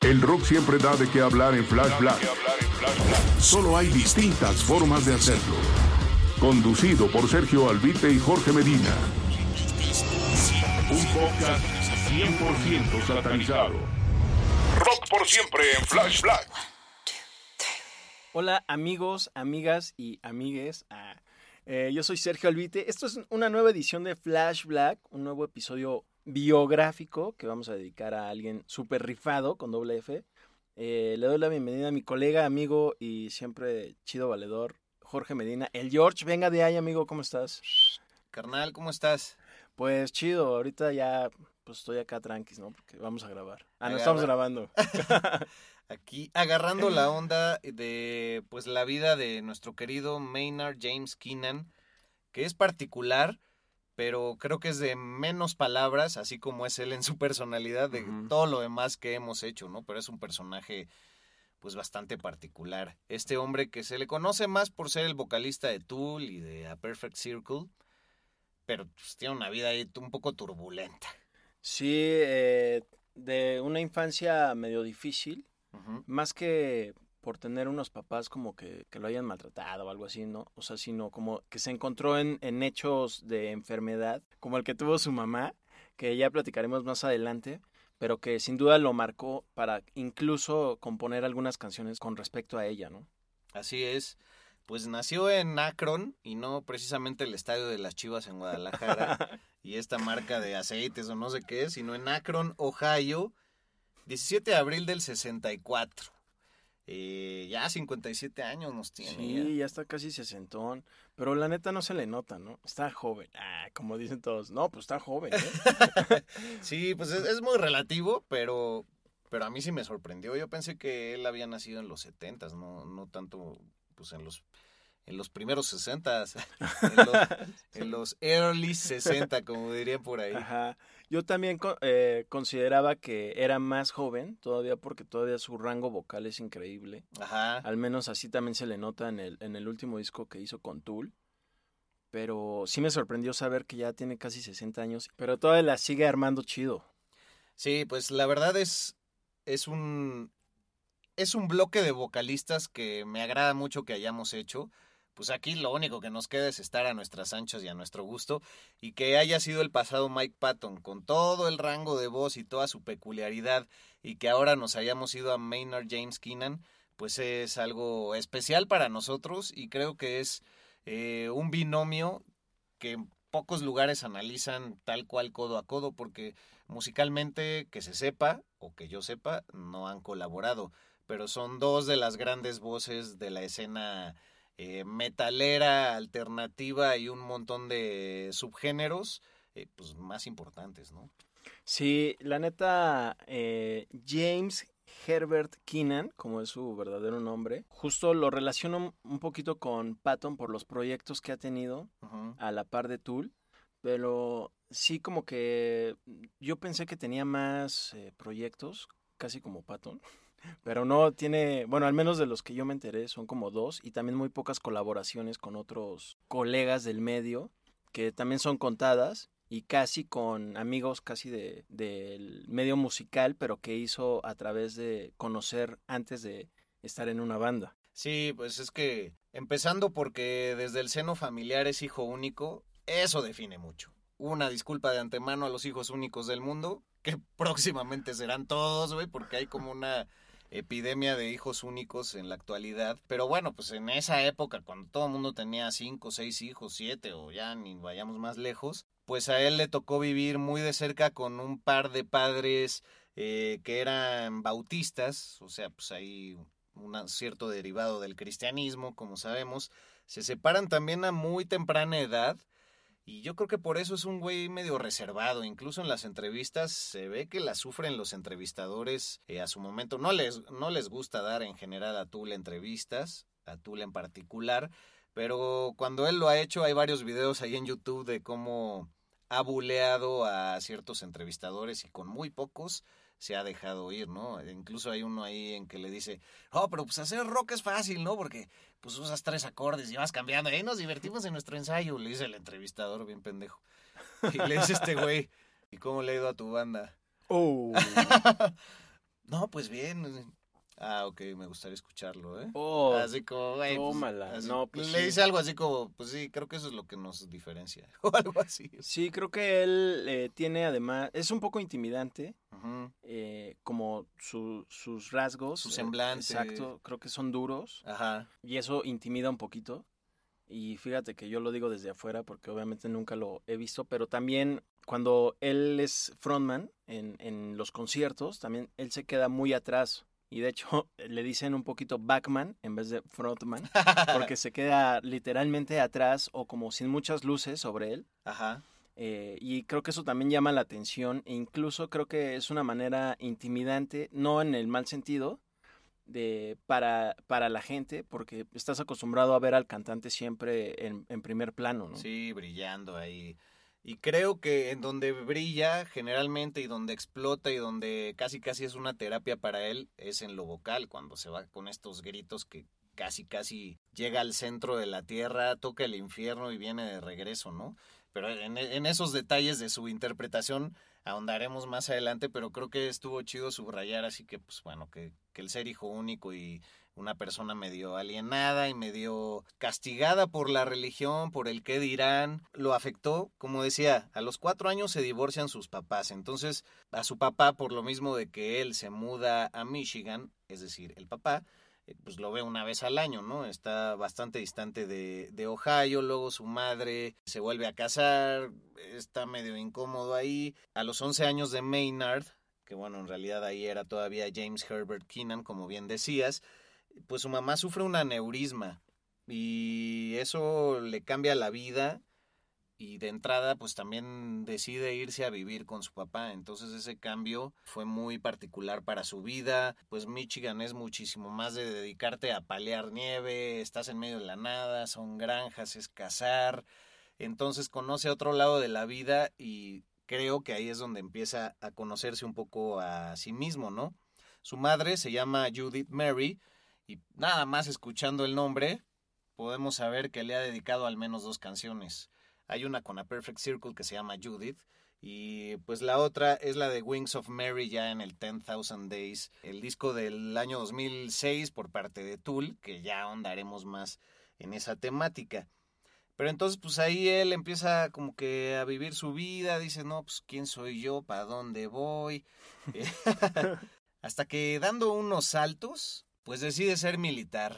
El rock siempre da de qué hablar en Flash Black. Solo hay distintas formas de hacerlo. Conducido por Sergio Albite y Jorge Medina. Un podcast 100% satanizado. Rock por siempre en Flash Black. Hola amigos, amigas y amigues. Ah, eh, yo soy Sergio Albite. Esto es una nueva edición de Flash Black, un nuevo episodio biográfico que vamos a dedicar a alguien súper rifado con doble F. Eh, le doy la bienvenida a mi colega, amigo y siempre chido valedor, Jorge Medina. El George, venga de ahí, amigo, ¿cómo estás? Carnal, ¿cómo estás? Pues chido, ahorita ya pues estoy acá tranquis, ¿no? Porque vamos a grabar. Ah, no estamos grabando. Aquí agarrando la onda de pues la vida de nuestro querido Maynard James Keenan, que es particular, pero creo que es de menos palabras, así como es él en su personalidad, de todo lo demás que hemos hecho, ¿no? Pero es un personaje pues bastante particular. Este hombre que se le conoce más por ser el vocalista de Tool y de A Perfect Circle, pero pues, tiene una vida ahí un poco turbulenta. Sí, eh, de una infancia medio difícil, más que por tener unos papás como que, que lo hayan maltratado o algo así, ¿no? O sea, sino como que se encontró en, en hechos de enfermedad, como el que tuvo su mamá, que ya platicaremos más adelante, pero que sin duda lo marcó para incluso componer algunas canciones con respecto a ella, ¿no? Así es. Pues nació en Akron y no precisamente el estadio de las Chivas en Guadalajara y esta marca de aceites o no sé qué, sino en Akron, Ohio, 17 de abril del 64. Eh, ya 57 años nos tiene. Sí, ya está casi sesentón, pero la neta no se le nota, ¿no? Está joven, ah, como dicen todos. No, pues está joven, ¿eh? Sí, pues es, es muy relativo, pero, pero a mí sí me sorprendió. Yo pensé que él había nacido en los 70, no, no tanto pues en los en los primeros 60, en los, en los early 60, como dirían por ahí. Ajá. Yo también eh, consideraba que era más joven, todavía porque todavía su rango vocal es increíble. Ajá. Al menos así también se le nota en el, en el último disco que hizo con Tool. Pero sí me sorprendió saber que ya tiene casi 60 años, pero todavía la sigue armando chido. Sí, pues la verdad es, es un es un bloque de vocalistas que me agrada mucho que hayamos hecho. Pues aquí lo único que nos queda es estar a nuestras anchas y a nuestro gusto y que haya sido el pasado Mike Patton con todo el rango de voz y toda su peculiaridad y que ahora nos hayamos ido a Maynard James Keenan, pues es algo especial para nosotros y creo que es eh, un binomio que en pocos lugares analizan tal cual codo a codo porque musicalmente que se sepa o que yo sepa no han colaborado pero son dos de las grandes voces de la escena eh, metalera alternativa y un montón de subgéneros eh, pues más importantes no Sí, la neta, eh, James Herbert Keenan, como es su verdadero nombre, justo lo relaciono un poquito con Patton por los proyectos que ha tenido a la par de Tool, pero sí como que yo pensé que tenía más eh, proyectos, casi como Patton, pero no tiene, bueno, al menos de los que yo me enteré son como dos y también muy pocas colaboraciones con otros colegas del medio, que también son contadas y casi con amigos casi de, del medio musical, pero que hizo a través de conocer antes de estar en una banda. Sí, pues es que empezando porque desde el seno familiar es hijo único, eso define mucho. una disculpa de antemano a los hijos únicos del mundo, que próximamente serán todos, güey, porque hay como una epidemia de hijos únicos en la actualidad. Pero bueno, pues en esa época, cuando todo el mundo tenía cinco, seis hijos, siete, o ya ni vayamos más lejos, pues a él le tocó vivir muy de cerca con un par de padres eh, que eran bautistas, o sea, pues hay un cierto derivado del cristianismo, como sabemos. Se separan también a muy temprana edad y yo creo que por eso es un güey medio reservado. Incluso en las entrevistas se ve que la sufren los entrevistadores eh, a su momento. No les, no les gusta dar en general a Tul entrevistas, a Tul en particular. Pero cuando él lo ha hecho, hay varios videos ahí en YouTube de cómo ha buleado a ciertos entrevistadores y con muy pocos se ha dejado ir, ¿no? Incluso hay uno ahí en que le dice, oh, pero pues hacer rock es fácil, ¿no? Porque pues usas tres acordes y vas cambiando, ahí nos divertimos en nuestro ensayo, le dice el entrevistador bien pendejo. Y le dice este güey, ¿y cómo le ha ido a tu banda? Oh. no, pues bien, Ah, ok, me gustaría escucharlo, ¿eh? Oh, así como, güey. pues, tómala. No, pues le sí. dice algo así como, pues sí, creo que eso es lo que nos diferencia. O algo así. Sí, creo que él eh, tiene además, es un poco intimidante, Ujú. eh, como su- sus rasgos. Su eh, semblante. exacto, creo que son duros Ajá. y eso intimida un poquito. Y fíjate que yo lo digo desde afuera porque obviamente nunca lo he visto, pero también cuando él es frontman en, en los conciertos, también él se queda muy atrás. Y de hecho le dicen un poquito backman en vez de frontman, porque se queda literalmente atrás o como sin muchas luces sobre él. Ajá. Eh, y creo que eso también llama la atención e incluso creo que es una manera intimidante, no en el mal sentido, de, para, para la gente, porque estás acostumbrado a ver al cantante siempre en, en primer plano, ¿no? Sí, brillando ahí. Y creo que en donde brilla generalmente y donde explota y donde casi casi es una terapia para él es en lo vocal, cuando se va con estos gritos que casi casi llega al centro de la tierra, toca el infierno y viene de regreso, ¿no? Pero en, esos detalles de su interpretación ahondaremos más adelante, pero creo que estuvo chido subrayar, así que pues bueno, que, que el ser hijo único y una persona medio alienada y medio castigada por la religión, por el qué dirán, lo afectó. Como decía, a los cuatro años se divorcian sus papás. Entonces, a su papá, por lo mismo de que él se muda a Michigan, es decir, el papá, eh, pues lo ve una vez al año, ¿no? Está bastante distante de, de Ohio, luego su madre se vuelve a casar, está medio incómodo ahí. A los 11 años de Maynard, que bueno, en realidad ahí era todavía James Herbert Keenan, como bien decías, pues su mamá sufre un aneurisma y eso le cambia la vida y de entrada pues también decide irse a vivir con su papá. Entonces ese cambio fue muy particular para su vida. Pues Michigan es muchísimo más de dedicarte a palear nieve, estás en medio de la nada, son granjas, es cazar. Entonces conoce otro lado de la vida y creo que ahí es donde empieza a conocerse un poco a sí mismo, ¿no? Su madre se llama Judith Mary y nada más escuchando el nombre podemos saber que le ha dedicado al menos dos canciones. Hay una con A Perfect Circle que se llama Judith y pues la otra es la de Wings of Mary ya en el 10,000 Days, el disco del año 2006 por parte de Tool, que ya ahondaremos más en esa temática. Pero entonces pues ahí él empieza como que a vivir su vida, dice, no, pues quién soy yo, para dónde voy. Hasta que dando unos saltos, pues decide ser militar.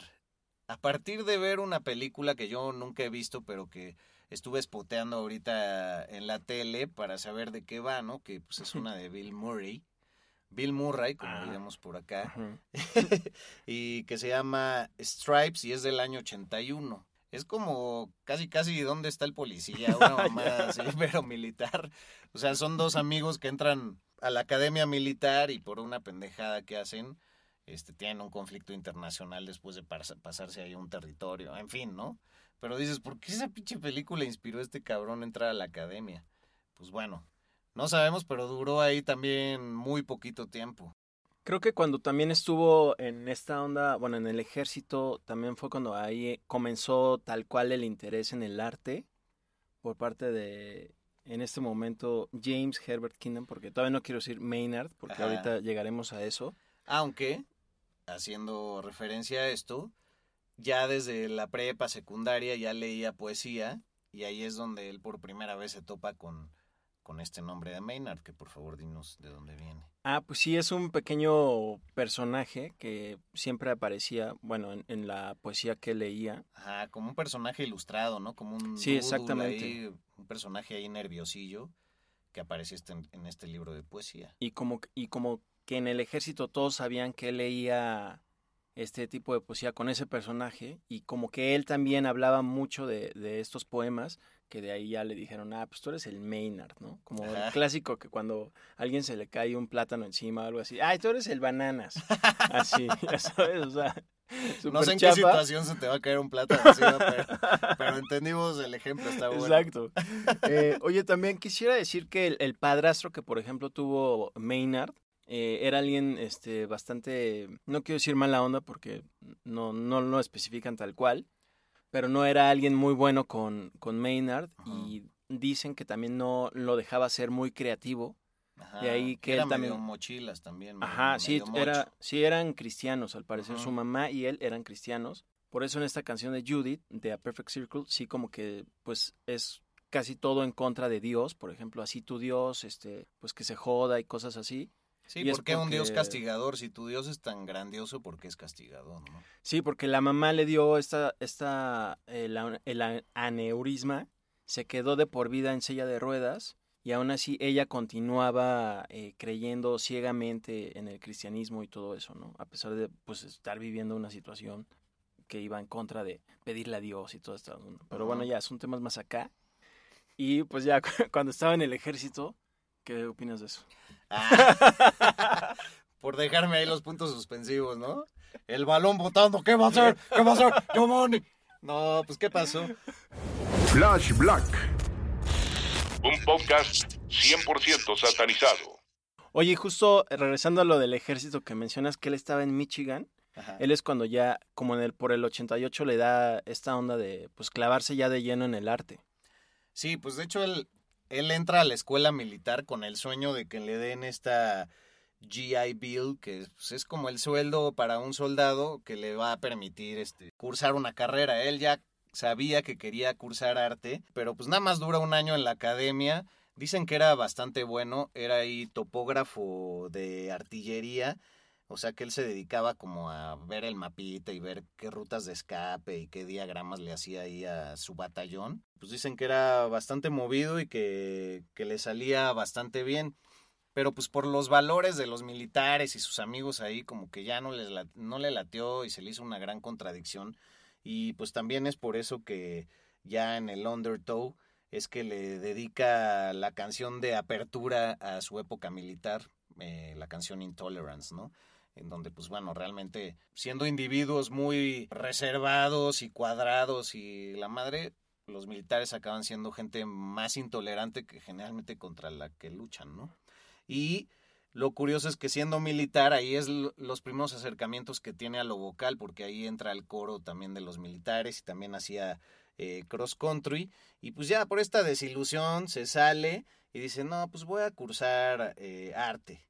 A partir de ver una película que yo nunca he visto, pero que estuve espoteando ahorita en la tele para saber de qué va, ¿no? Que pues es una de Bill Murray. Bill Murray, como Ah. diríamos por acá. Y que se llama Stripes y es del año 81. Es como casi casi dónde está el policía, una mamada así, pero militar. O sea, son dos amigos que entran a la academia militar y por una pendejada que hacen, este, tienen un conflicto internacional después de pas- pasarse ahí un territorio, en fin, ¿no? Pero dices, ¿por qué esa pinche película inspiró a este cabrón a entrar a la academia? Pues bueno, no sabemos, pero duró ahí también muy poquito tiempo. Creo que cuando también estuvo en esta onda, bueno, en el ejército, también fue cuando ahí comenzó tal cual el interés en el arte por parte de, en este momento, James Herbert Keenan, porque todavía no quiero decir Maynard, porque Ajá. ahorita llegaremos a eso. Aunque, haciendo referencia a esto, ya desde la prepa secundaria ya leía poesía y ahí es donde él por primera vez se topa con, con este nombre de Maynard, que por favor dinos de dónde viene. Ah, pues sí, es un pequeño personaje que siempre aparecía, bueno, en, en la poesía que leía. Ajá, como un personaje ilustrado, ¿no? Como un Sí, exactamente. ahí, un personaje ahí nerviosillo que aparece este- en este libro de poesía. Y como, y como que en el ejército todos sabían que él leía este tipo de poesía con ese personaje y como que él también hablaba mucho de, de estos poemas que de ahí ya le dijeron, ah, pues tú eres el Maynard, ¿no? Como el clásico que cuando a alguien se le cae un plátano encima o algo así, ay, tú eres el bananas. Así, ya sabes, o sea, No sé en qué situación se te va a caer un plátano encima, pero, pero entendimos el ejemplo, está bueno. Exacto. Eh, oye, también quisiera decir que el, el padrastro que, por ejemplo, tuvo Maynard eh, era alguien este, bastante, no quiero decir mala onda porque no, no lo especifican tal cual, pero no era alguien muy bueno con, con Maynard y dicen que también no lo dejaba ser muy creativo. Ajá, De ahí que era él también- medio mochilas también. medio- Ajá, sí, era, sí eran cristianos, al parecer Ajá. su mamá y él eran cristianos. Por eso en esta canción de Judith, de A Perfect Circle, sí como que pues es casi todo en contra de Dios, por ejemplo, así tu Dios, este, pues que se joda y cosas así. Sí, y ¿por qué un Dios porque- castigador? Si tu Dios es tan grandioso, ¿por qué es castigador? ¿no? Sí, porque la mamá le dio esta, esta, el, a- el aneurisma, se quedó de por vida en silla de ruedas y aún así ella continuaba eh, creyendo ciegamente en el cristianismo y todo eso, ¿no? A pesar de pues estar viviendo una situación que iba en contra de pedirle a Dios y todo esto. ¿no? Pero bueno, ya son temas más acá. Y pues ya cuando estaba en el ejército, ¿qué opinas de eso? Ah, por dejarme ahí los puntos suspensivos, ¿no? El balón botando, ¿qué va a hacer? ¿Qué va a hacer? Giovanni. No, pues ¿qué pasó? Flash Black. Un podcast 100% satanizado. Oye, y justo regresando a lo del ejército que mencionas que él estaba en Michigan, Ajá. Él es cuando ya, como en el, por el 88, le da esta onda de pues clavarse ya de lleno en el arte. Sí, pues de hecho él, él entra a la escuela militar con el sueño de que le den esta GI Bill, que pues, es como el sueldo para un soldado que le va a permitir este, cursar una carrera. Él ya sabía que quería cursar arte, pero pues nada más dura un año en la academia. Dicen que era bastante bueno, era ahí topógrafo de artillería, o sea que él se dedicaba como a ver el mapita y ver qué rutas de escape y qué diagramas le hacía ahí a su batallón. Pues dicen que era bastante movido y que, que le salía bastante bien. Pero pues por los valores de los militares y sus amigos ahí como que ya no, les no le latió y se le hizo una gran contradicción. Y pues también es por eso que ya en el Undertow es que le dedica la canción de apertura a su época militar, eh, la canción Intolerance, ¿no? En donde, pues bueno, realmente siendo individuos muy reservados y cuadrados y la madre, los militares acaban siendo gente más intolerante que generalmente contra la que luchan, ¿no? Y lo curioso es que siendo militar, ahí es lo- los primeros acercamientos que tiene a lo vocal, porque ahí entra el coro también de los militares y también hacía eh, cross country. Y pues ya por esta desilusión se sale y dice, no, pues voy a cursar eh, arte.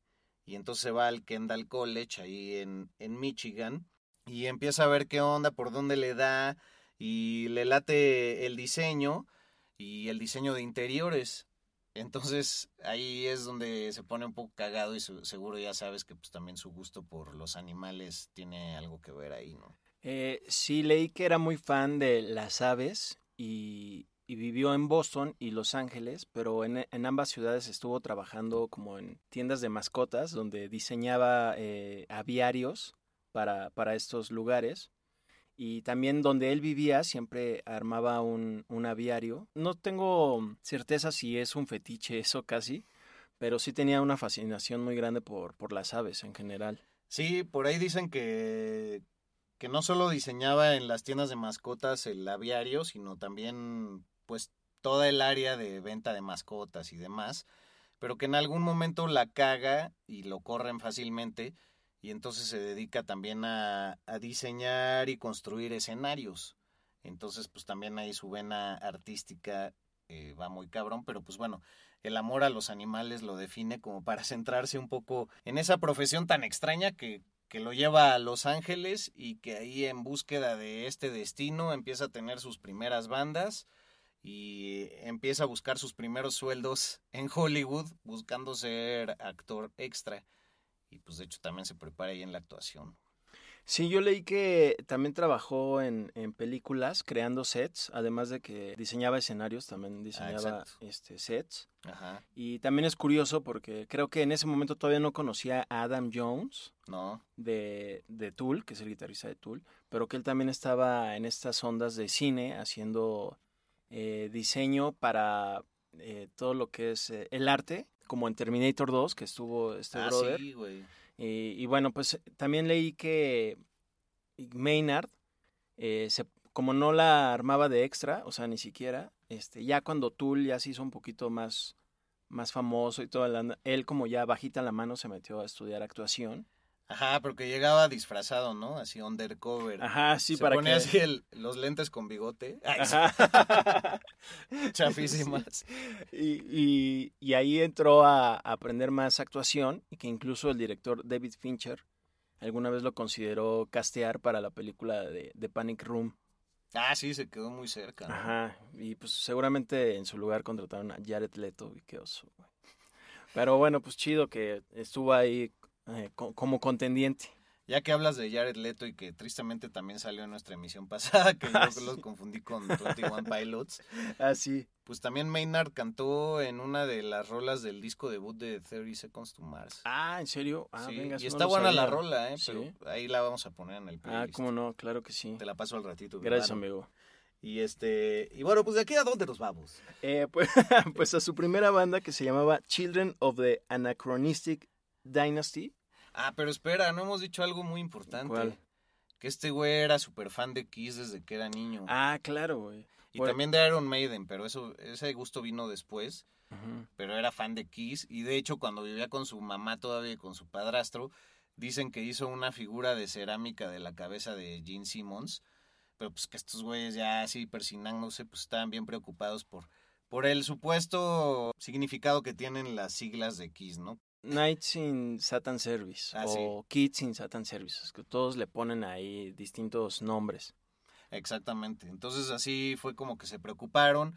Y entonces va al Kendall College ahí en, en Michigan y empieza a ver qué onda, por dónde le da y le late el diseño y el diseño de interiores. Entonces ahí es donde se pone un poco cagado y seguro ya sabes que pues también su gusto por los animales tiene algo que ver ahí, ¿no? Eh, sí, leí que era muy fan de las aves y, y vivió en Boston y Los Ángeles, pero en, en ambas ciudades estuvo trabajando como en tiendas de mascotas, donde diseñaba eh, aviarios para, para estos lugares. Y también donde él vivía siempre armaba un, un aviario. No tengo certeza si es un fetiche eso casi, pero sí tenía una fascinación muy grande por, por las aves en general. Sí, por ahí dicen que, que no solo diseñaba en las tiendas de mascotas el aviario, sino también pues toda el área de venta de mascotas y demás, pero que en algún momento la caga y lo corren fácilmente y entonces se dedica también a, a diseñar y construir escenarios. Entonces pues también ahí su vena artística eh, va muy cabrón, pero pues bueno, el amor a los animales lo define como para centrarse un poco en esa profesión tan extraña que, que lo lleva a Los Ángeles y que ahí en búsqueda de este destino empieza a tener sus primeras bandas y empieza a buscar sus primeros sueldos en Hollywood buscando ser actor extra. Y pues de hecho también se prepara ahí en la actuación. Sí, yo leí que también trabajó en, en películas creando sets, además de que diseñaba escenarios, también diseñaba exacto. este, sets. Ajá. Y también es curioso porque creo que en ese momento todavía no conocía a Adam Jones No, de, de Tool, que es el guitarrista de Tool, pero que él también estaba en estas ondas de cine haciendo eh, diseño para eh, todo lo que es eh, el arte, como en Terminator 2, que estuvo este ah, brother. sí, güey. Y, y bueno, pues también leí que Maynard, eh, se, como no la armaba de extra, o sea, ni siquiera, este, ya cuando Tool ya se hizo un poquito más, más famoso y todo, la- él como ya bajita la mano se metió a estudiar actuación. Ajá, porque llegaba disfrazado, ¿no? Así undercover. Ajá, sí, se para ponía que... así el- los lentes con bigote. Ay, Ajá. chafísimas. Y, y- y ahí entró a, a aprender más actuación y que incluso el director David Fincher alguna vez lo consideró castear para la película de, de Panic Room. Ah, sí, se quedó muy cerca. ¿no? Ajá, y pues seguramente en su lugar contrataron a Jared Leto y qué oso. Pero bueno, pues chido que estuvo ahí eh, co- como contendiente. Ya que hablas de Jared Leto y que tristemente también salió en nuestra emisión pasada, que Ah, yo sí. los confundí con 21 Pilots, Ah, sí. pues también Maynard cantó en una de las rolas del disco debut de 30 Seconds to Mars. Ah, ¿en serio? Ah, Sí, venga, y no está buena la rola, ¿eh? Sí. Pero ahí la vamos a poner en el Ah, playlist. cómo no, claro que sí. Te la paso al ratito. Gracias, amigo. Y este, y bueno, pues de aquí a dónde nos vamos. Eh, pues, pues a su primera banda que se llamaba Children of the Anachronistic Dynasty. Ah, pero espera, no hemos dicho algo muy importante. ¿Cuál? Que este güey era súper fan de Kiss desde que era niño. Ah, claro, güey. y bueno. también de Iron Maiden, pero eso, ese gusto vino después. Pero era fan de Kiss y de hecho cuando vivía con su mamá todavía y con su padrastro, dicen que hizo una figura de cerámica de la cabeza de Gene Simmons, pero pues que estos güeyes ya así persinándose pues estaban bien preocupados por, por el supuesto significado que tienen las siglas de Kiss, ¿no? Nights in Satan Service Ah, sí. o Kids in Satan Service, es que todos le ponen ahí distintos nombres. Exactamente, entonces así fue como que se preocuparon.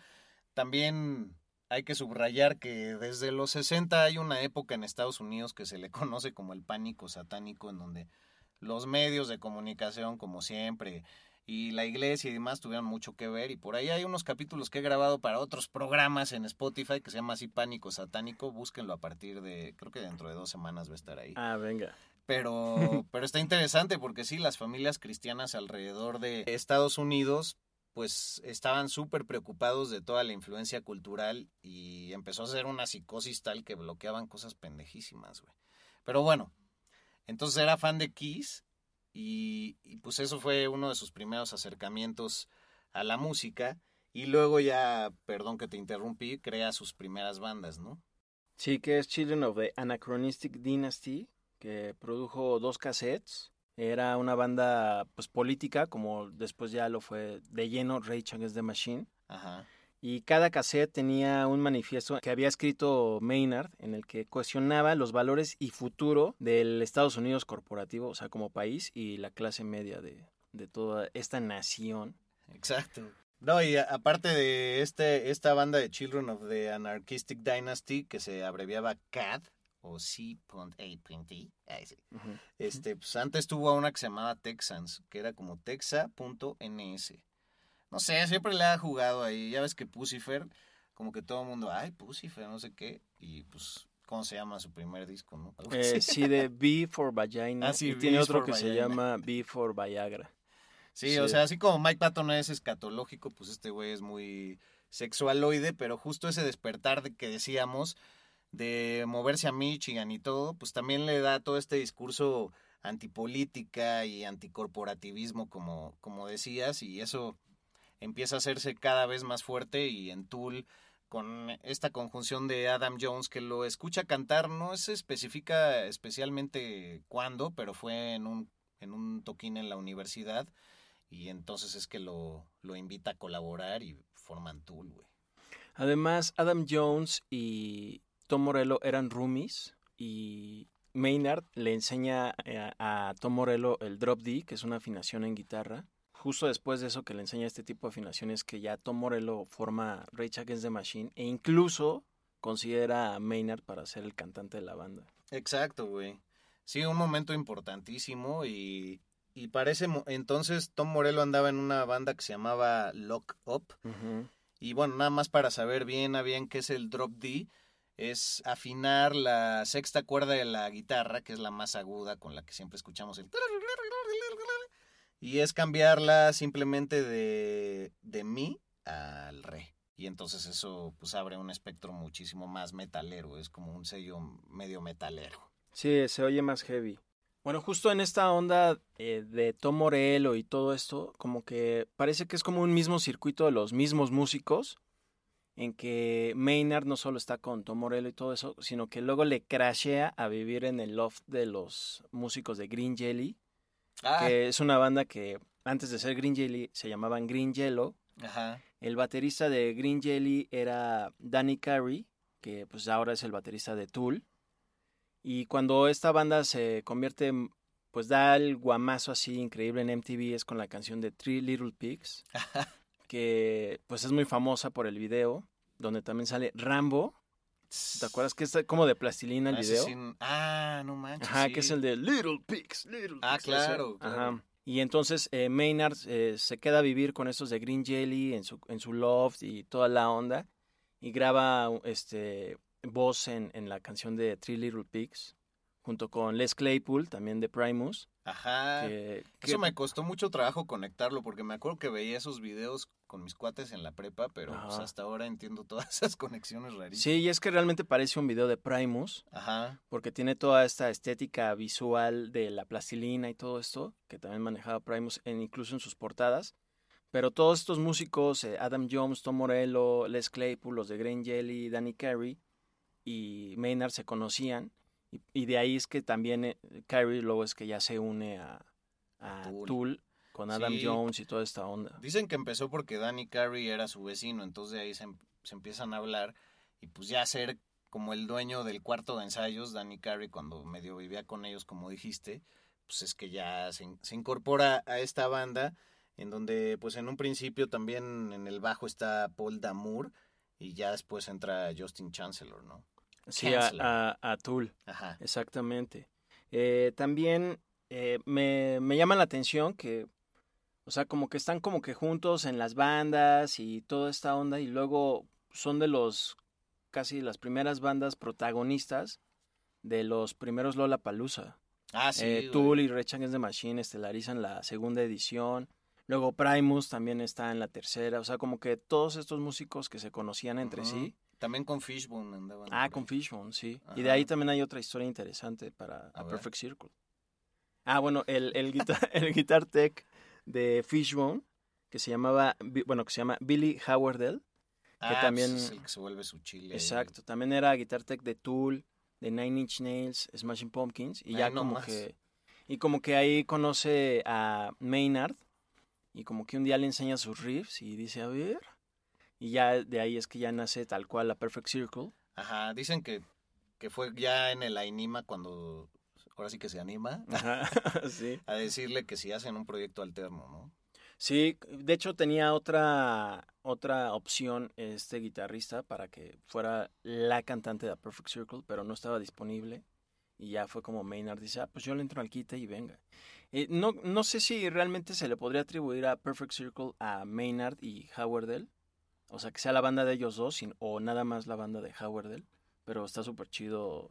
También hay que subrayar que desde los 60 hay una época en Estados Unidos que se le conoce como el pánico satánico, en donde los medios de comunicación, como siempre, y la iglesia y demás tuvieron mucho que ver. Y por ahí hay unos capítulos que he grabado para otros programas en Spotify que se llama así Pánico Satánico. Búsquenlo a partir de, creo que dentro de dos semanas va a estar ahí. Ah, venga. Pero, pero está interesante porque sí, las familias cristianas alrededor de Estados Unidos pues estaban súper preocupados de toda la influencia cultural y empezó a ser una psicosis tal que bloqueaban cosas pendejísimas, güey. Pero bueno, entonces era fan de Kiss y, y pues eso fue uno de sus primeros acercamientos a la música y luego ya, perdón que te interrumpí, crea sus primeras bandas, ¿no? Sí, que es Children of the Anachronistic Dynasty, que produjo dos cassettes. Era una banda pues política, como después ya lo fue de lleno Rage Against the Machine. Ajá. Y cada cassette tenía un manifiesto que había escrito Maynard en el que cuestionaba los valores y futuro del Estados Unidos corporativo, o sea, como país y la clase media de, de toda esta nación. Exacto. No, y aparte de este, esta banda de Children of the Anarchistic Dynasty, que se abreviaba CAD, o C.A.T, este, pues antes tuvo una que se llamaba Texans, que era como texa.ns. No sé, siempre le ha jugado ahí. Ya ves que Pucifer, como que todo el mundo, ay, Pucifer, no sé qué. Y pues, ¿cómo se llama su primer disco, no? Eh, sí, de B for Vagina. Ah, sí, y tiene otro que se llama B for Viagra. Sí, Sí. o sea, así como Mike Patton es escatológico, pues este güey es muy sexualoide, pero justo ese despertar de que decíamos de moverse a Michigan y todo, pues también le da todo este discurso antipolítica y anticorporativismo, como, como decías, y eso empieza a hacerse cada vez más fuerte y en Tool con esta conjunción de Adam Jones que lo escucha cantar, no se especifica especialmente cuándo, pero fue en un, en un toquín en la universidad y entonces es que lo, lo invita a colaborar y forman Tool, güey. Además, Adam Jones y Tom Morello eran roomies y Maynard le enseña eh, a, Tom Morello el drop D, que es una afinación en guitarra. Justo después de eso que le enseña este tipo de afinaciones que ya Tom Morello forma Rage Against the Machine e incluso considera a Maynard para ser el cantante de la banda. Exacto, güey. Sí, un momento importantísimo y, y parece entonces Tom Morello andaba en una banda que se llamaba Lock Up. Y bueno, nada más para saber bien a bien qué es el drop D, es afinar la sexta cuerda de la guitarra, que es la más aguda con la que siempre escuchamos el... Y es cambiarla simplemente de, de mi al re. Y entonces eso pues abre un espectro muchísimo más metalero, es como un sello medio metalero. Sí, se oye más heavy. Bueno, justo en esta onda eh, de Tom Morello y todo esto, como que parece que es como un mismo circuito de los mismos músicos, en que Maynard no solo está con Tom Morello y todo eso, sino que luego le crashea a vivir en el loft de los músicos de Green Jelly, Ah, que es una banda que antes de ser Green Jelly se llamaban Green Yellow. ajá. El baterista de Green Jelly era Danny Carey, que pues ahora es el baterista de Tool. Y cuando esta banda se convierte, en- pues da el guamazo así increíble en MTV es con la canción de Three Little Pigs, que pues es muy famosa por el video, donde también sale Rambo. ¿Te acuerdas que es como de plastilina el Ah, video? sí, ah, no manches. Ajá, sí. que es el de Little Pigs, Little Ah, Pigs, claro, claro. Ajá. Y entonces eh, Maynard eh, se queda a vivir con estos de Green Jelly en su, en su loft y toda la onda. Y graba este voz en, en la canción de Three Little Pigs, junto con Les Claypool, también de Primus. Ajá. que- que- Eso me costó mucho trabajo conectarlo porque me acuerdo que veía esos videos con mis cuates en la prepa, pero pues, hasta ahora entiendo todas esas conexiones rarísimas. Sí, y es que realmente parece un video de Primus, Ajá. porque tiene toda esta estética visual de la plastilina y todo esto, que también manejaba Primus en, incluso en sus portadas. Pero todos estos músicos, eh, Adam Jones, Tom Morello, Les Claypool, los de Green Jelly, Danny Carey y Maynard se conocían. Y, y de ahí es que también eh, Carey luego es que ya se une a, a Tool. Tool. Con Adam Sí. Jones y toda esta onda. Dicen que empezó porque Danny Carey era su vecino, entonces de ahí se, em- se empiezan a hablar y pues ya ser como el dueño del cuarto de ensayos, Danny Carey cuando medio vivía con ellos, como dijiste, pues es que ya se, in- se incorpora a esta banda en donde pues en un principio también en el bajo está Paul Damour y ya después entra Justin Chancellor, ¿no? Sí, a- a Tool. Ajá. Exactamente. Eh, también eh, me, me llama la atención que, o sea, como que están como que juntos en las bandas y toda esta onda y luego son de los, casi las primeras bandas protagonistas de los primeros Lollapalooza. Ah, sí. Eh. Tool y Rage Against the Machine estelarizan la segunda edición. Luego Primus también está en la tercera. O sea, como que todos estos músicos que se conocían entre sí. También con Fishbone andaban. Ah, con. Fishbone, sí. Y de ahí también hay otra historia interesante para A. Perfect Circle. Ah, bueno, el, el, guitar, el guitar tech de Fishbone, que se llamaba, bueno, que se llama Billy Howardell. Ah, pues también- es el que se vuelve su chile. Exacto. También era guitar tech de Tool, de Nine Inch Nails, Smashing Pumpkins. Y Ay, ya no como más. que. Y como que ahí conoce a Maynard. Y como que un día le enseña sus riffs y dice, a ver. Y ya de ahí es que ya nace tal cual la Perfect Circle. Ajá, dicen que, que fue ya en el Ainima cuando ahora sí que se anima Ajá, sí. a decirle que si hacen un proyecto alterno, ¿no? Sí, de hecho tenía otra, otra opción este guitarrista para que fuera la cantante de Perfect Circle, pero no estaba disponible. Y ya fue como Maynard dice, ah, pues yo le entro al quite y venga. Eh, no, no sé si realmente se le podría atribuir a Perfect Circle a Maynard y Howardell. O sea, que sea la banda de ellos dos sin- o nada más la banda de Howardell. Pero está súper chido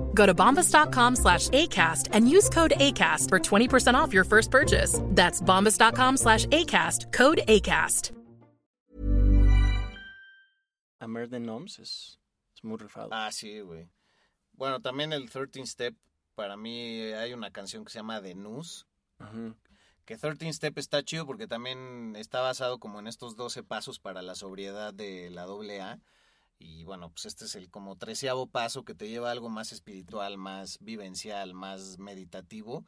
Go to bombas.com slash ACAST and use code ACAST for 20% off your first purchase. That's bombas.com slash ACAST, code ACAST. A Mer de Noms es, es muy rifado. Ah, sí, güey. Bueno, también el 13 Step, para mí hay una canción que se llama The News, Ujú. Que 13 Step está chido porque también está basado como en estos 12 pasos para la sobriedad de la AA. Y bueno, pues este es el como treceavo paso que te lleva a algo más espiritual, más vivencial, más meditativo.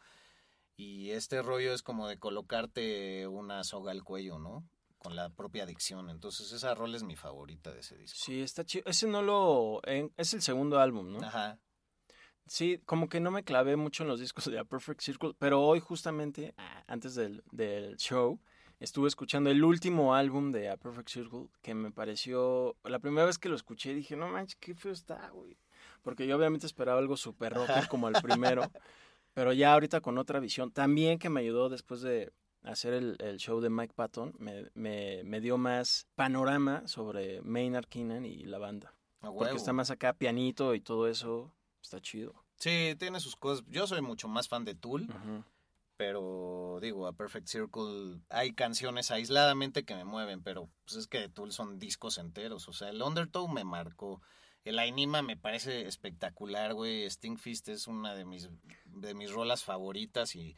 Y este rollo es como de colocarte una soga al cuello, ¿no? Con la propia adicción. Entonces esa rol es mi favorita de ese disco. Sí, está chido. Ese no lo... es el segundo álbum, ¿no? Ajá. Sí, como que no me clavé mucho en los discos de A Perfect Circle, pero hoy justamente, antes del, del show, estuve escuchando el último álbum de A Perfect Circle que me pareció, la primera vez que lo escuché dije, no manches, qué feo está, güey. Porque yo obviamente esperaba algo súper rocker como el primero, pero ya ahorita con otra visión, también que me ayudó después de hacer el, el show de Mike Patton, me, me, me dio más panorama sobre Maynard Keenan y la banda. Porque está más acá pianito y todo eso, está chido. Sí, tiene sus cosas. Yo soy mucho más fan de Tool. Pero digo, a Perfect Circle hay canciones aisladamente que me mueven, pero pues es que de Tool son discos enteros. O sea, el Undertow me marcó. El Ainima me parece espectacular, güey. Sting Fist es una de mis, de mis rolas favoritas y,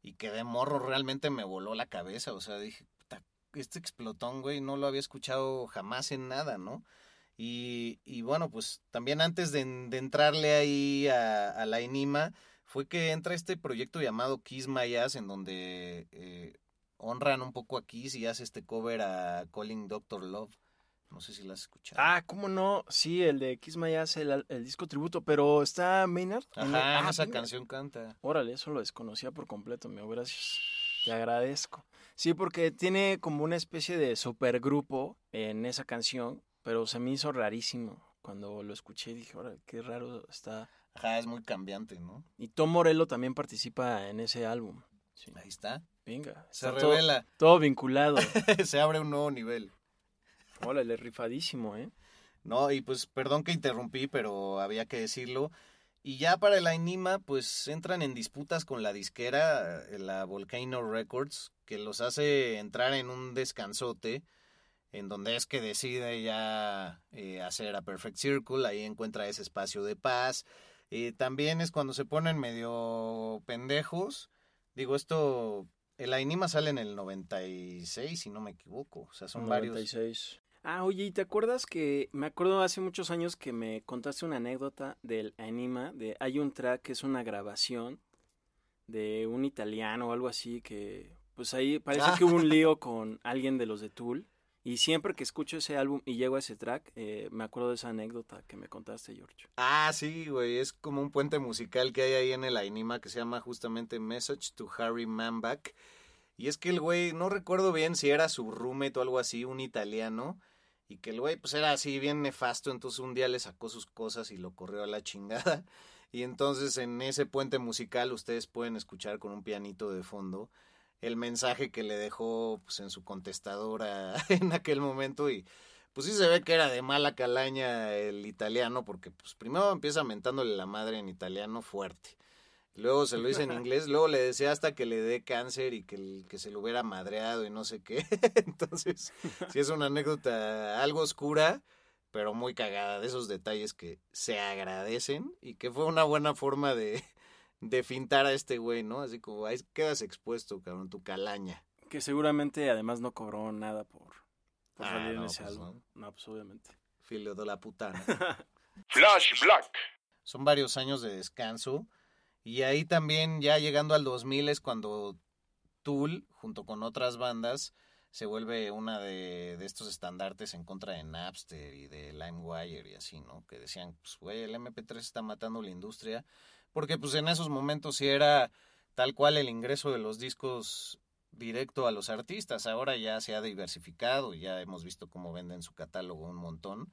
y que de morro realmente me voló la cabeza. O sea, dije, "Puta, este explotón, güey, no lo había escuchado jamás en nada, ¿no? Y, y bueno, pues también antes de, de entrarle ahí a, a la Enima, fue que entra este proyecto llamado Kiss My Ass, en donde eh, honran un poco a Kiss y hace este cover a Calling Doctor Love. No sé si la has escuchado. Ah, ¿cómo no? Sí, el de Kiss My Ass, el, el disco tributo, pero está Maynard. Ajá, ah, esa canción canta. Órale, eso lo desconocía por completo, mi gracias. Te agradezco. Sí, porque tiene como una especie de supergrupo en esa canción, pero se me hizo rarísimo. Cuando lo escuché dije, órale, qué raro está. Ajá, es muy cambiante, ¿no? Y Tom Morello también participa en ese álbum. Sí, Ahí está. venga. Se está todo- revela. Todo, vinculado. Se abre un nuevo nivel. Órale, rifadísimo, ¿eh? No, y pues perdón que interrumpí, pero había que decirlo. Y ya para el Anima, pues entran en disputas con la disquera, eh, la Volcano Records, que los hace entrar en un descansote, en donde es que decide ya eh, hacer a Perfect Circle, ahí encuentra ese espacio de paz. Eh, también es cuando se ponen medio pendejos. Digo, esto, el Anima sale en el 96, si no me equivoco. O sea, son varios. 96. Ah, oye, ¿y te acuerdas que me acuerdo hace muchos años que me contaste una anécdota del Anima, de hay un track que es una grabación de un italiano o algo así que pues ahí parece Ah. que hubo un lío con alguien de los de Tool y siempre que escucho ese álbum y llego a ese track eh, me acuerdo de esa anécdota que me contaste, George. Ah, sí, güey, es como un puente musical que hay ahí en el Ainima que se llama justamente Message to Harry Manback. Y es que el güey, no recuerdo bien si era su roommate o algo así, un italiano, y que el güey pues era así bien nefasto, entonces un día le sacó sus cosas y lo corrió a la chingada. Y entonces en ese puente musical ustedes pueden escuchar con un pianito de fondo el mensaje que le dejó pues en su contestadora en aquel momento y pues sí se ve que era de mala calaña el italiano, porque pues primero empieza mentándole la madre en italiano fuerte. Luego se lo dice en inglés, luego le decía hasta que le dé cáncer y que, que se lo hubiera madreado y no sé qué. Entonces, sí es una anécdota algo oscura, pero muy cagada, de esos detalles que se agradecen y que fue una buena forma de, de fintar a este güey, ¿no? Así como, ahí quedas expuesto, cabrón, tu calaña. Que seguramente además no cobró nada por, por Ah, salir en no, ese pues álbum. No. pues obviamente. Filo de la putana. Flash Black. son varios años de descanso. Y ahí también, ya llegando al 2000, es cuando Tool, junto con otras bandas, se vuelve una de, de estos estandartes en contra de Napster y de LimeWire y así, ¿no? Que decían, pues, güey, el MP3 está matando la industria. Porque, pues, en esos momentos sí era tal cual el ingreso de los discos directo a los artistas. Ahora ya se ha diversificado y ya hemos visto cómo venden su catálogo un montón.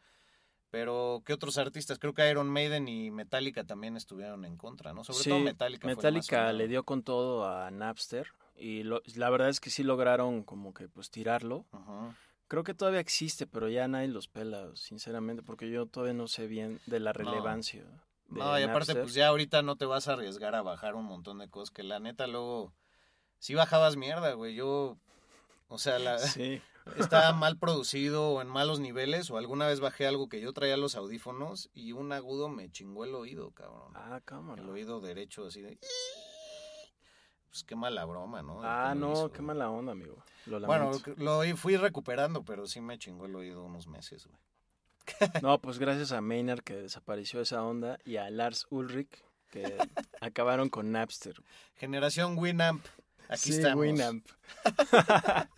Pero, ¿qué otros artistas? Creo que Iron Maiden y Metallica también estuvieron en contra, ¿no? Sobre Sí, todo Metallica. fue más Metallica sonado. le dio con todo a Napster y lo- la verdad es que sí lograron como que pues tirarlo. Creo que todavía existe, pero ya nadie los pela, sinceramente, porque yo todavía no sé bien de la relevancia. No, y aparte, Napster. pues ya ahorita no te vas a arriesgar a bajar un montón de cosas que la neta luego. Sí bajabas mierda, güey. Yo. O sea, la, Sí. estaba mal producido o en malos niveles. O alguna vez bajé algo que yo traía los audífonos y un agudo me chingó el oído, cabrón. Ah, cámara. El oído derecho, así de. pues qué mala broma, ¿no? Ah, no, hizo, qué güey. mala onda, amigo. Lo Bueno, lo fui recuperando, pero sí me chingó el oído unos meses, güey. No, pues gracias a Maynard que desapareció esa onda y a Lars Ulrich que acabaron con Napster. Generación Winamp, aquí Sí, estamos. Winamp.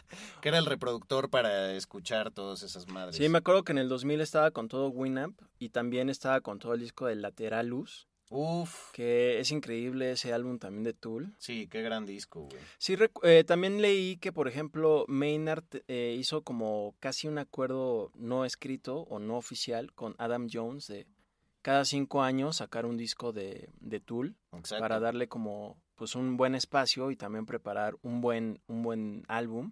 Que era el reproductor para escuchar todas esas madres. Sí, me acuerdo que en el 2000 estaba con todo Winamp y también estaba con todo el disco de Lateralus, Uf, que es increíble ese álbum también de Tool. sí, qué gran disco, güey. Sí, eh, también leí que, por ejemplo, Maynard eh, hizo como casi un acuerdo no escrito o no oficial con Adam Jones de cada cinco años sacar un disco de, de Tool Exacto. para darle como pues un buen espacio y también preparar un buen, un buen álbum.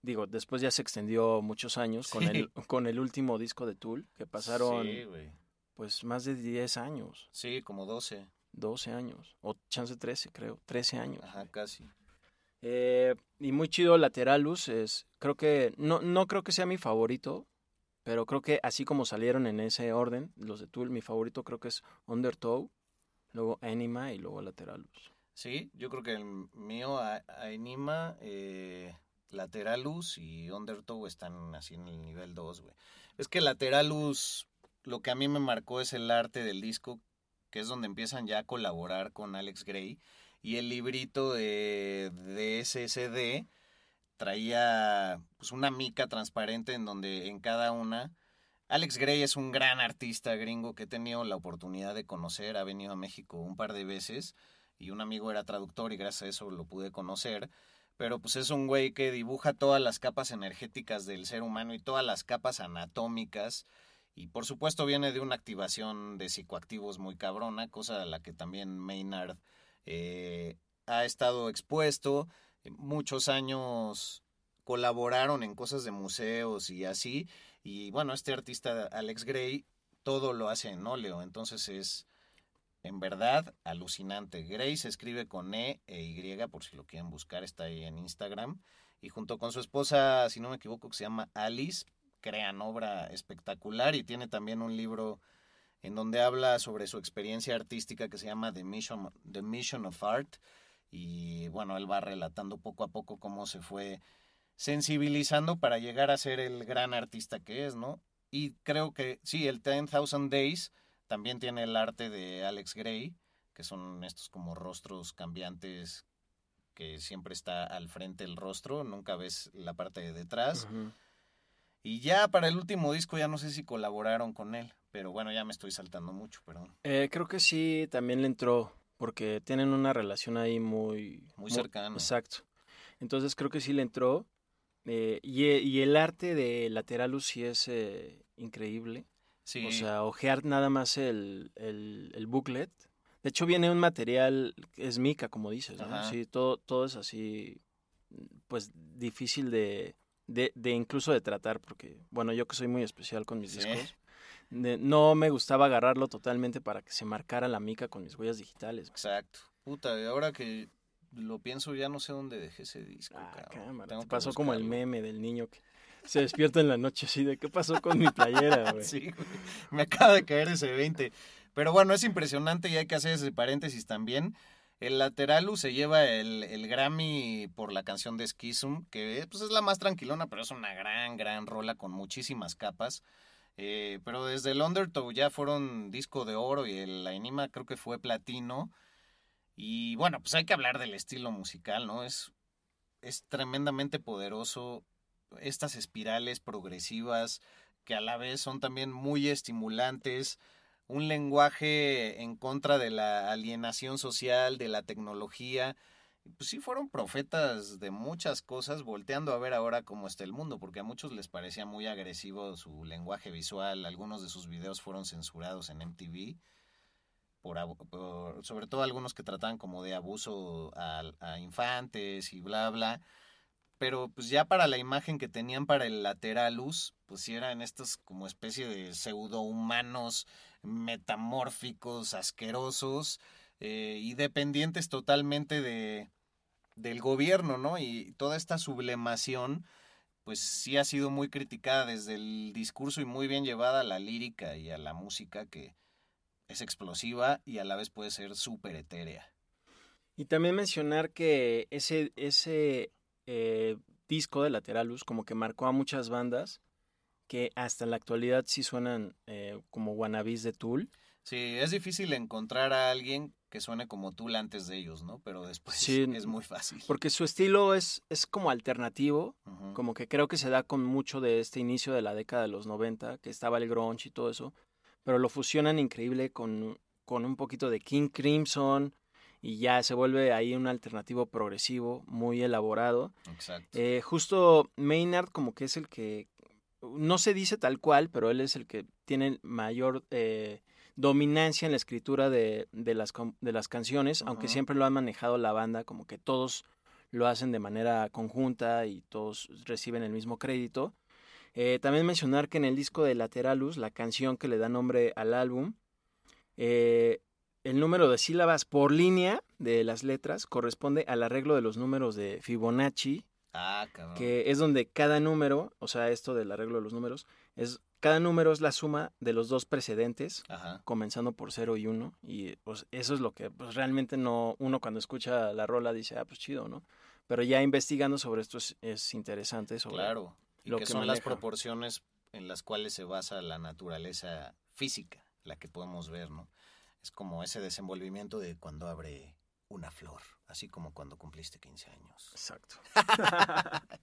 Digo, después ya se extendió muchos años con, el, con el último disco de Tool, que pasaron Sí, güey. Pues más de 10 años, Sí, como 12. 12 años, o chance 13 creo, 13 años. Ajá, casi. Eh, y muy chido Lateralus es, creo que, no, no creo que sea mi favorito, pero creo que así como salieron en ese orden, los de Tool, mi favorito creo que es Undertow, luego Anima y luego Lateralus. Sí, yo creo que el mío, Anima, eh, Lateralus y Undertow están así en el nivel 2, güey. Es que Lateralus, lo que a mí me marcó es el arte del disco, que es donde empiezan ya a colaborar con Alex Gray. Y el librito de, de SSD traía pues una mica transparente en donde en cada una Alex Gray es un gran artista gringo que he tenido la oportunidad de conocer, ha venido a México un par de veces y un amigo era traductor y gracias a eso lo pude conocer. Pero pues es un güey que dibuja todas las capas energéticas del ser humano y todas las capas anatómicas. Y por supuesto viene de una activación de psicoactivos muy cabrona, cosa a la que también Maynard eh, ha estado expuesto. Muchos años colaboraron en cosas de museos y así. Y bueno, este artista Alex Gray todo lo hace en óleo, entonces es en verdad alucinante. Gray se escribe con E e Y, por si lo quieren buscar, está ahí en Instagram. Y junto con su esposa, si no me equivoco, que se llama Alice, crean obra espectacular y tiene también un libro en donde habla sobre su experiencia artística que se llama The Mission, The Mission of Art. Y bueno, él va relatando poco a poco cómo se fue sensibilizando para llegar a ser el gran artista que es, ¿no? Y creo que sí, el 10,000 Days también tiene el arte de Alex Gray, que son estos como rostros cambiantes que siempre está al frente el rostro, nunca ves la parte de detrás. Y ya para el último disco ya no sé si colaboraron con él, pero bueno, ya me estoy saltando mucho, perdón. Eh, creo que sí, también le entró, porque tienen una relación ahí muy... Muy cercana. Exacto. Entonces creo que sí le entró. eh, y, e- y el arte de Lateralus sí es eh, increíble. Sí, O sea, ojear nada más el, el, el booklet. De hecho, viene un material, es mica, como dices, ¿no? Sí, todo, todo es así, pues difícil de, de, de incluso de tratar, porque, bueno, yo que soy muy especial con mis Sí. discos, de- no me gustaba agarrarlo totalmente para que se marcara la mica con mis huellas digitales. exacto. Puta, y ahora que lo pienso ya no sé dónde dejé ese disco, Ah, cabrón. te pasó como el meme del niño que se despierta en la noche así de, ¿qué pasó con mi playera, güey? Sí, güey. me acaba de caer ese 20. Pero bueno, es impresionante y hay que hacer ese paréntesis también. El Lateralus se lleva el, el Grammy por la canción de Schism, que pues, es la más tranquilona, pero es una gran, gran rola con muchísimas capas. Eh, pero desde el Undertow ya fueron disco de oro y el Anima creo que fue platino. Y bueno, pues hay que hablar del estilo musical, ¿no? Es, es tremendamente poderoso. Estas espirales progresivas que a la vez son también muy estimulantes, un lenguaje en contra de la alienación social, de la tecnología. Pues sí fueron profetas de muchas cosas, volteando a ver ahora cómo está el mundo, porque a muchos les parecía muy agresivo su lenguaje visual, algunos de sus videos fueron censurados en MTV, por, sobre todo algunos que trataban como de abuso a, infantes y bla, bla pero pues ya para la imagen que tenían para el Lateralus, pues eran estos como especie de pseudohumanos metamórficos, asquerosos eh, y dependientes totalmente de del gobierno, ¿no? Y toda esta sublemación, pues sí ha sido muy criticada desde el discurso y muy bien llevada a la lírica y a la música que es explosiva y a la vez puede ser súper etérea. Y también mencionar que ese, ese eh, disco de Lateralus como que marcó a muchas bandas que hasta la actualidad sí suenan eh, como wannabes de Tool. Sí, es difícil encontrar a alguien que suene como Tool antes de ellos, ¿no? Pero después Sí, es muy fácil. Porque su estilo es, es como alternativo, como que creo que se da con mucho de este inicio de la década de los 90, que estaba el grunge y todo eso, pero lo fusionan increíble con, con un poquito de King Crimson y ya se vuelve ahí un alternativo progresivo muy elaborado. Exacto. Eh, justo Maynard como que es el que, no se dice tal cual, pero él es el que tiene mayor eh, dominancia en la escritura de, de las, de las canciones, aunque siempre lo han manejado la banda, como que todos lo hacen de manera conjunta y todos reciben el mismo crédito. Eh, también mencionar que en el disco de Lateralus, la canción que le da nombre al álbum, eh, el número de sílabas por línea de las letras corresponde al arreglo de los números de Fibonacci, Ah, cabrón. que es donde cada número, o sea, esto del arreglo de los números, es cada número es la suma de los dos precedentes, Ajá. comenzando por 0 y 1, y pues eso es lo que pues, realmente no uno cuando escucha la rola dice, ah, pues chido, ¿no? Pero ya investigando sobre esto es, es interesante sobre Claro. Y lo que, que son las proporciones en las cuales se basa la naturaleza física, la que podemos ver, ¿no? Es como ese desenvolvimiento de cuando abre una flor, así como cuando cumpliste 15 años. Exacto.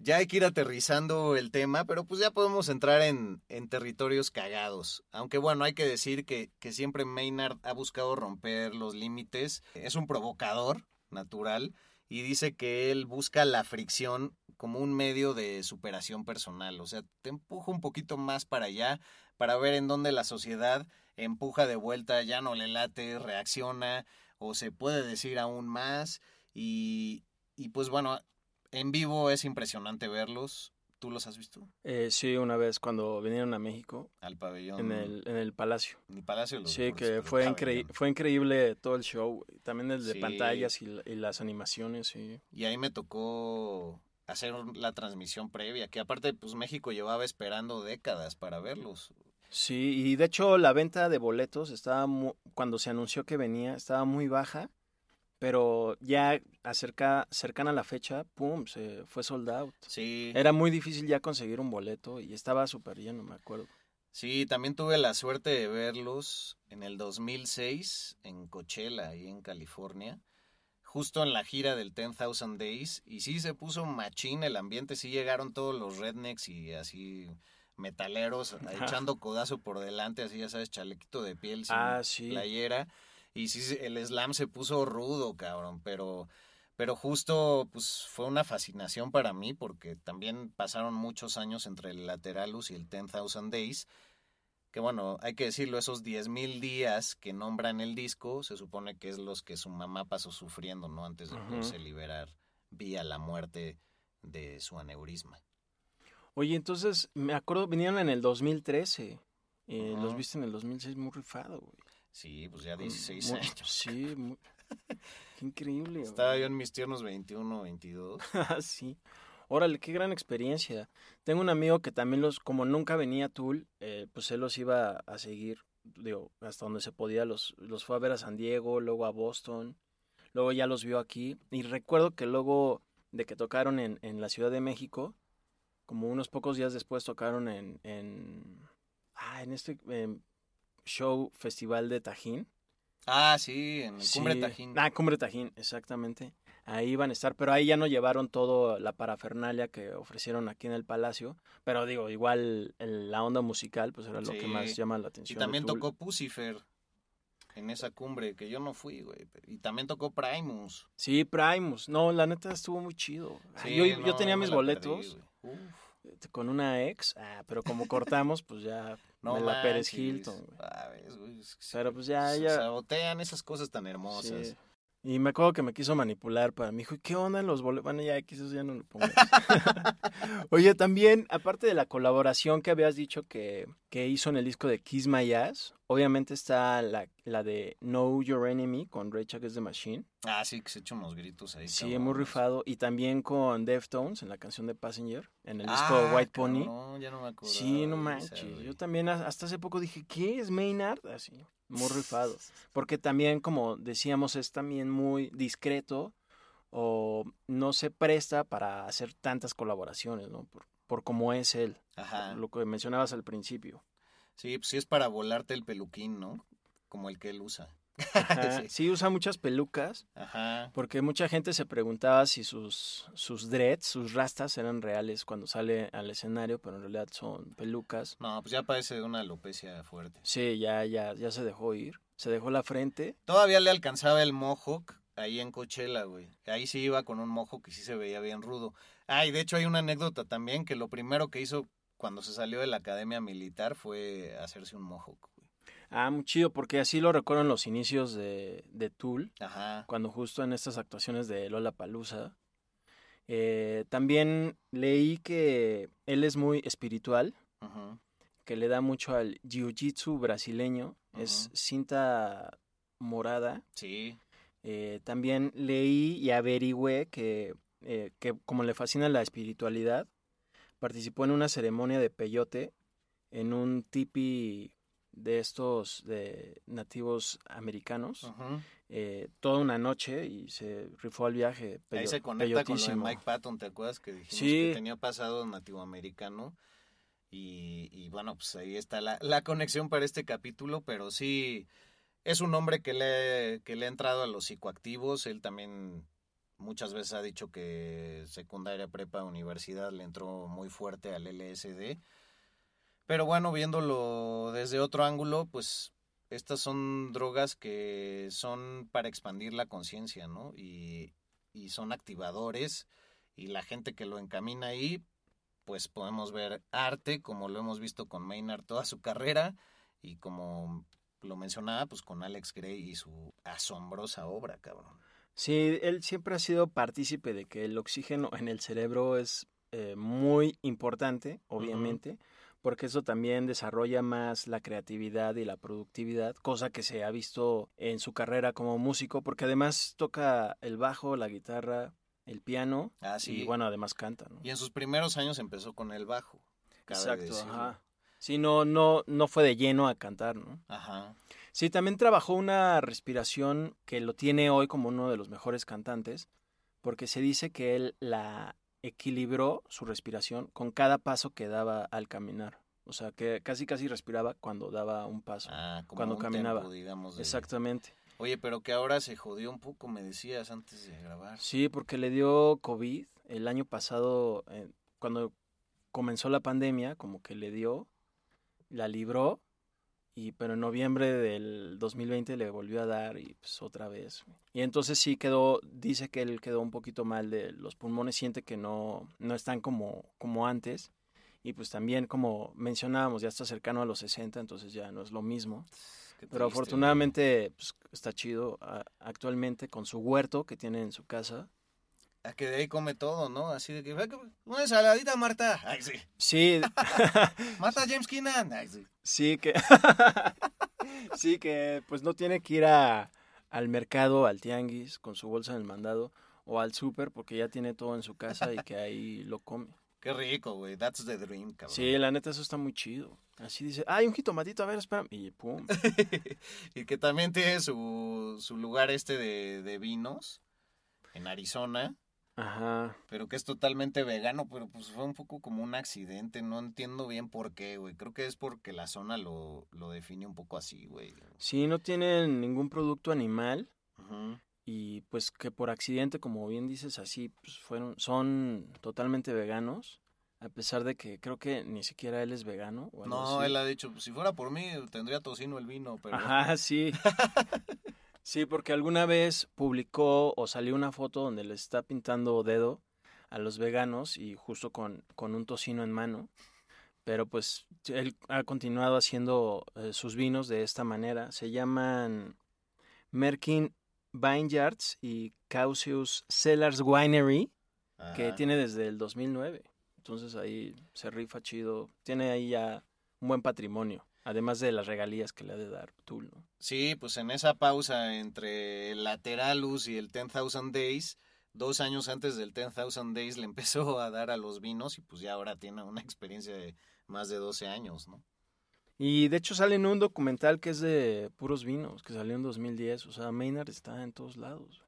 Ya hay que ir aterrizando el tema, pero pues ya podemos entrar en, en territorios cagados. Aunque bueno, hay que decir que, que siempre Maynard ha buscado romper los límites. Es un provocador natural y dice que él busca la fricción como un medio de superación personal. O sea, te empuja un poquito más para allá para ver en dónde la sociedad empuja de vuelta, ya no le late, reacciona o se puede decir aún más. Y, y pues bueno, en vivo es impresionante verlos. ¿Tú los has visto? Eh, sí, una vez cuando vinieron a México, Al pabellón. en el, en el Palacio. en el Palacio los Sí, Deportes, que fue, increí- fue increíble todo el show, también el de Sí. pantallas y, la- y las animaciones, sí. Y ahí me tocó hacer la transmisión previa, que aparte pues México llevaba esperando décadas para verlos. Sí, y de hecho la venta de boletos estaba mu- cuando se anunció que venía estaba muy baja, pero ya acerca cercana a la fecha, pum, se fue sold out. Sí, Era muy difícil ya conseguir un boleto y estaba súper lleno, me acuerdo. sí, también tuve la suerte de verlos en el 2006 en Coachella, ahí en California, justo en la gira del 10,000 Days, y sí se puso machín el ambiente, sí llegaron todos los rednecks y así metaleros echando codazo por delante, así ya sabes, chalequito de piel sin Ah, sí. playera. Y sí, el slam se puso rudo, cabrón, pero, pero justo pues fue una fascinación para mí porque también pasaron muchos años entre el Lateralus y el 10,000 Days. Que bueno, hay que decirlo, esos 10.000 días que nombran el disco, se supone que es los que su mamá pasó sufriendo, ¿no? Antes de poderse liberar vía la muerte de su aneurisma. Oye, entonces me acuerdo vinieron en el 2013. eh, Ajá. los viste en el 2006 muy rifado, güey. Sí, pues ya Con 16 mu- años. Sí, muy- qué increíble. Estaba güey. yo en mis tiernos 21, 22. Ah, sí. Órale, qué gran experiencia. Tengo un amigo que también los, como nunca venía a Tool, eh, pues él los iba a seguir, digo, hasta donde se podía, los, los fue a ver a San Diego, luego a Boston, luego ya los vio aquí. Y recuerdo que luego de que tocaron en, en la Ciudad de México, como unos pocos días después tocaron en, en, ah, en este em, show festival de Tajín. Ah, sí, en el Cumbre. Tajín. Ah, Cumbre Tajín, exactamente. Ahí iban a estar, pero ahí ya no llevaron toda la parafernalia que ofrecieron aquí en el Palacio. Pero digo, igual el- la onda musical, pues era lo que más llama la Y atención. de también tocó Pucifer en esa cumbre, que yo no fui, güey. Y también tocó Primus. Sí, Primus. No, la neta estuvo muy chido. Sí, yo, yo tenía mis perdí, boletos güey. Uf, con una ex, ah, pero como cortamos, pues ya no me la Pérez. Hilton. ves, es que Pero pues ya, se ya. sabotean esas cosas tan hermosas. Sí. Y me acuerdo que me quiso manipular para mí. Dijo, ¿y qué onda los boletos? Bueno, ya, quizás ya no lo pongas. Oye, también, aparte de la colaboración que habías dicho que, que hizo en el disco de Kiss My Ass, obviamente está la, la de Know Your Enemy con Rage Against the Machine. Ah, sí, que se echa unos gritos ahí. Sí, muy rifado. Y también con Deftones en la canción de Passenger, en el disco Ah, White Pony. cabrón, ya no me acordaba Sí, no manches. Yo también hasta hace poco dije, ¿qué es Maynard? Así, muy rifado. Porque también, como decíamos, es también muy discreto o no se presta para hacer tantas colaboraciones, ¿no? Por, por cómo es él, Ajá. lo que mencionabas al principio. Sí, pues sí es para volarte el peluquín, ¿no? Como el que él usa. Ajá, Sí. Sí, usa muchas pelucas, Ajá. porque mucha gente se preguntaba si sus, sus dreads, sus rastas eran reales cuando sale al escenario, pero en realidad son pelucas. No, pues ya parece una alopecia fuerte. Sí, ya, ya, ya se dejó ir. Se dejó la frente. Todavía le alcanzaba el mohawk ahí en Coachella, güey. Ahí sí iba con un mohawk y sí se veía bien rudo. Ah, y de hecho hay una anécdota también que lo primero que hizo cuando se salió de la academia militar fue hacerse un mohawk, güey. Ah, muy chido, porque así lo recuerdo en los inicios de, de Tool, Ajá. cuando justo en estas actuaciones de Lola Palusa. también leí que él es muy espiritual, Ujú. que le da mucho al jiu-jitsu brasileño, es cinta morada. Sí. Eh, también leí y averigüé que, eh, que como le fascina la espiritualidad, participó en una ceremonia de peyote en un tipi de estos de nativos americanos eh, toda una noche y se rifó al viaje Ahí se conecta con lo de. Mike Patton, ¿te acuerdas que dijimos Sí. que tenía pasado nativoamericano? Y, y bueno, pues ahí está la, la conexión para este capítulo, pero sí, es un hombre que le, que le ha entrado a los psicoactivos, él también muchas veces ha dicho que secundaria, prepa, universidad le entró muy fuerte al LSD, pero bueno, viéndolo desde otro ángulo, pues estas son drogas que son para expandir la conciencia, ¿no? Y, son activadores y la gente que lo encamina ahí, pues podemos ver arte, como lo hemos visto con Maynard toda su carrera y como lo mencionaba, pues con Alex Gray y su asombrosa obra, cabrón. Sí, él siempre ha sido partícipe de que el oxígeno en el cerebro es eh, muy importante, obviamente, porque eso también desarrolla más la creatividad y la productividad, cosa que se ha visto en su carrera como músico, porque además toca el bajo, la guitarra, el piano Ah, sí. y bueno, además canta, ¿no? Y en sus primeros años empezó con el bajo. Exacto, ajá. Sí, no, no, no fue de lleno a cantar, ¿no? Ajá. Sí, también trabajó una respiración que lo tiene hoy como uno de los mejores cantantes, porque se dice que él la equilibró su respiración con cada paso que daba al caminar. O sea, que casi casi respiraba cuando daba un paso. Ah, como Cuando un caminaba. tempo, digamos. de- Exactamente. Oye, pero que ahora se jodió un poco, me decías antes de grabar. Sí, porque le dio COVID el año pasado, eh, cuando comenzó la pandemia, como que le dio, la libró, y pero en noviembre del 2020 le volvió a dar y pues otra vez. Y entonces sí quedó, dice que él quedó un poquito mal de los pulmones, siente que no, no están como, como antes. Y pues también como mencionábamos, ya está cercano a los 60, entonces ya no es lo mismo. Pero afortunadamente pues, está chido actualmente con su huerto que tiene en su casa. A que de ahí come todo, ¿no? Así de que, "Ve que- una ensaladita, Marta. Ay, sí. Sí, Marta James Keenan. Ay, sí. sí que sí que pues no tiene que ir a, al mercado, al tianguis con su bolsa en el mandado o al súper porque ya tiene todo en su casa y que ahí lo come. Qué rico, güey. That's the dream, cabrón. Sí, la neta eso está muy chido. Así dice, "Ay, un jitomatito, a ver, espera." Y pum. y que también tiene su, su lugar este de, de vinos en Arizona, Ajá. pero que es totalmente vegano, pero pues fue un poco como un accidente, no entiendo bien por qué, güey. Creo que es porque la zona lo, lo define un poco así, güey. Sí, no tienen ningún producto animal Ujú. y pues que por accidente, como bien dices, así pues fueron son totalmente veganos, a pesar de que creo que ni siquiera él es vegano o algo No, así. él ha dicho, pues, si fuera por mí, tendría tocino el vino, pero... Ajá, sí. sí, porque alguna vez publicó o salió una foto donde le está pintando dedo a los veganos y justo con, con un tocino en mano. Pero pues él ha continuado haciendo eh, sus vinos de esta manera. Se llaman Merkin Vineyards y Causius Cellars Winery, que Ajá. tiene desde el 2009. Entonces ahí se rifa chido. Tiene ahí ya un buen patrimonio. Además de las regalías que le ha de dar Tool, ¿no? Sí, pues en esa pausa entre el Lateralus y el 10,000 Days, dos años antes del 10,000 Days le empezó a dar a los vinos y pues ya ahora tiene una experiencia de más de 12 años, ¿no? Y de hecho sale en un documental que es de puros vinos, que salió en 2010. O sea, Maynard está en todos lados.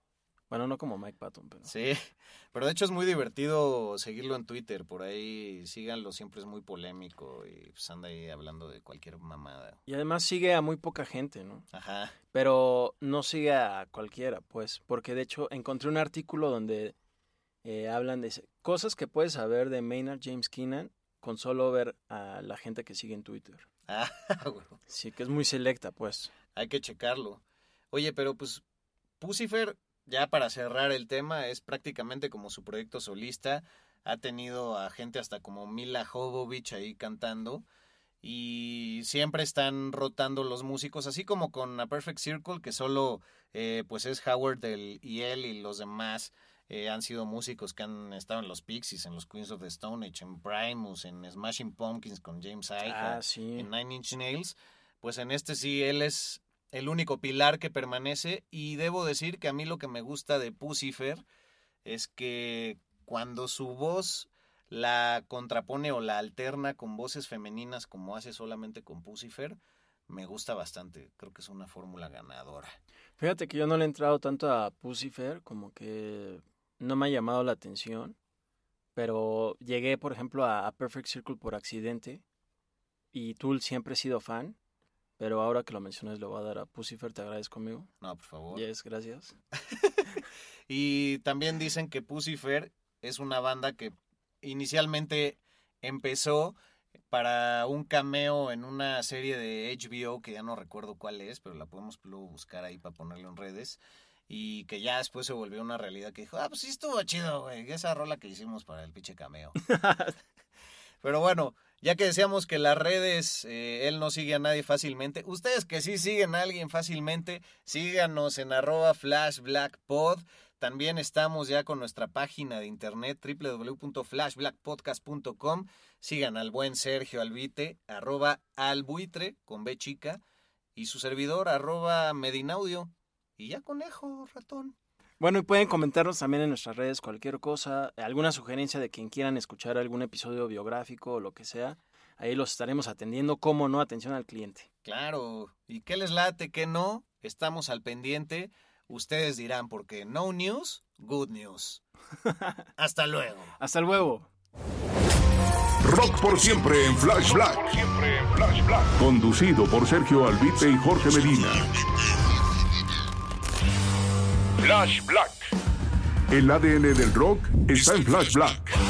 Bueno, no como Mike Patton, pero... Sí, pero de hecho es muy divertido seguirlo en Twitter, por ahí síganlo, siempre es muy polémico y pues anda ahí hablando de cualquier mamada. Y además sigue a muy poca gente, ¿no? Ajá. Pero no sigue a cualquiera, pues, porque de hecho encontré un artículo donde eh, hablan de cosas que puedes saber de Maynard James Keenan con solo ver a la gente que sigue en Twitter. Ah, bueno, Sí, que es muy selecta, pues. hay que checarlo. Oye, pero pues Pucifer, ya para cerrar el tema, es prácticamente como su proyecto solista. Ha tenido a gente hasta como Mila Jovovich ahí cantando. Y siempre están rotando los músicos, así como con A Perfect Circle, que solo eh, pues es Howard del, y él y los demás eh, han sido músicos que han estado en los Pixies, en los Queens of the Stone Age, en Primus, en Smashing Pumpkins con James Iha, Ah, sí. en Nine Inch Nails. Pues en este sí, él es el único pilar que permanece. Y debo decir que a mí lo que me gusta de Pucifer es que cuando su voz la contrapone o la alterna con voces femeninas como hace solamente con Pucifer, me gusta bastante. Creo que es una fórmula ganadora. Fíjate que yo no le he entrado tanto a Pucifer, como que no me ha llamado la atención. Pero llegué, por ejemplo, a, Perfect Circle por accidente. Y Tool siempre he sido fan. Pero ahora que lo mencionas, le voy a dar a Pucifer. ¿Te agradezco, amigo? No, por favor. Yes, gracias. Y también dicen que Pucifer es una banda que inicialmente empezó para un cameo en una serie de HBO que ya no recuerdo cuál es, pero la podemos luego buscar ahí para ponerlo en redes. Y que ya después se volvió una realidad que dijo, ah, pues sí estuvo chido, güey, esa rola que hicimos para el pinche cameo. Pero bueno, ya que decíamos que las redes, eh, él no sigue a nadie fácilmente, ustedes que sí siguen a alguien fácilmente, síganos en arroba flashblackpod. También estamos ya con nuestra página de internet www.flashblackpodcast.com. Sigan al buen Sergio Albite, arroba albuitre con B chica, y su servidor, arroba medinaudio. Y ya conejo, ratón. Bueno, y pueden comentarnos también en nuestras redes cualquier cosa, alguna sugerencia de quien quieran escuchar algún episodio biográfico o lo que sea. Ahí los estaremos atendiendo, como no, atención al cliente. Claro, ¿y qué les late, qué no? Estamos al pendiente. Ustedes dirán, porque no news, good news. Hasta luego. Hasta luego. Rock por siempre en Flash Black. Conducido por Sergio Albite y Jorge Medina. Flash Black. El ADN del rock está en Flash Black.